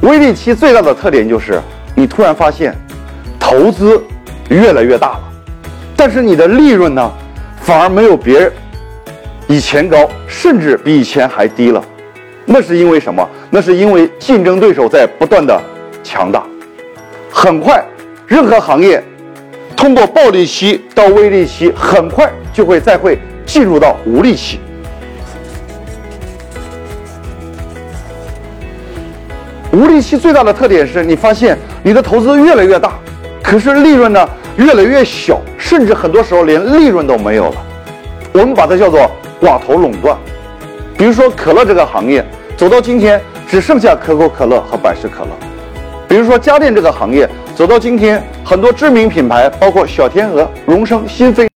微利期最大的特点就是，你突然发现，投资越来越大了，但是你的利润呢，反而没有别人以前高，甚至比以前还低了。那是因为什么？那是因为竞争对手在不断的强大。很快，任何行业通过暴利期到微利期，很快就会再会进入到无利期。无利期最大的特点是你发现你的投资越来越大，可是利润呢越来越小，甚至很多时候连利润都没有了。我们把它叫做寡头垄断。比如说可乐这个行业，走到今天只剩下可口可乐和百事可乐。比如说家电这个行业，走到今天，很多知名品牌，包括小天鹅、荣升、新飞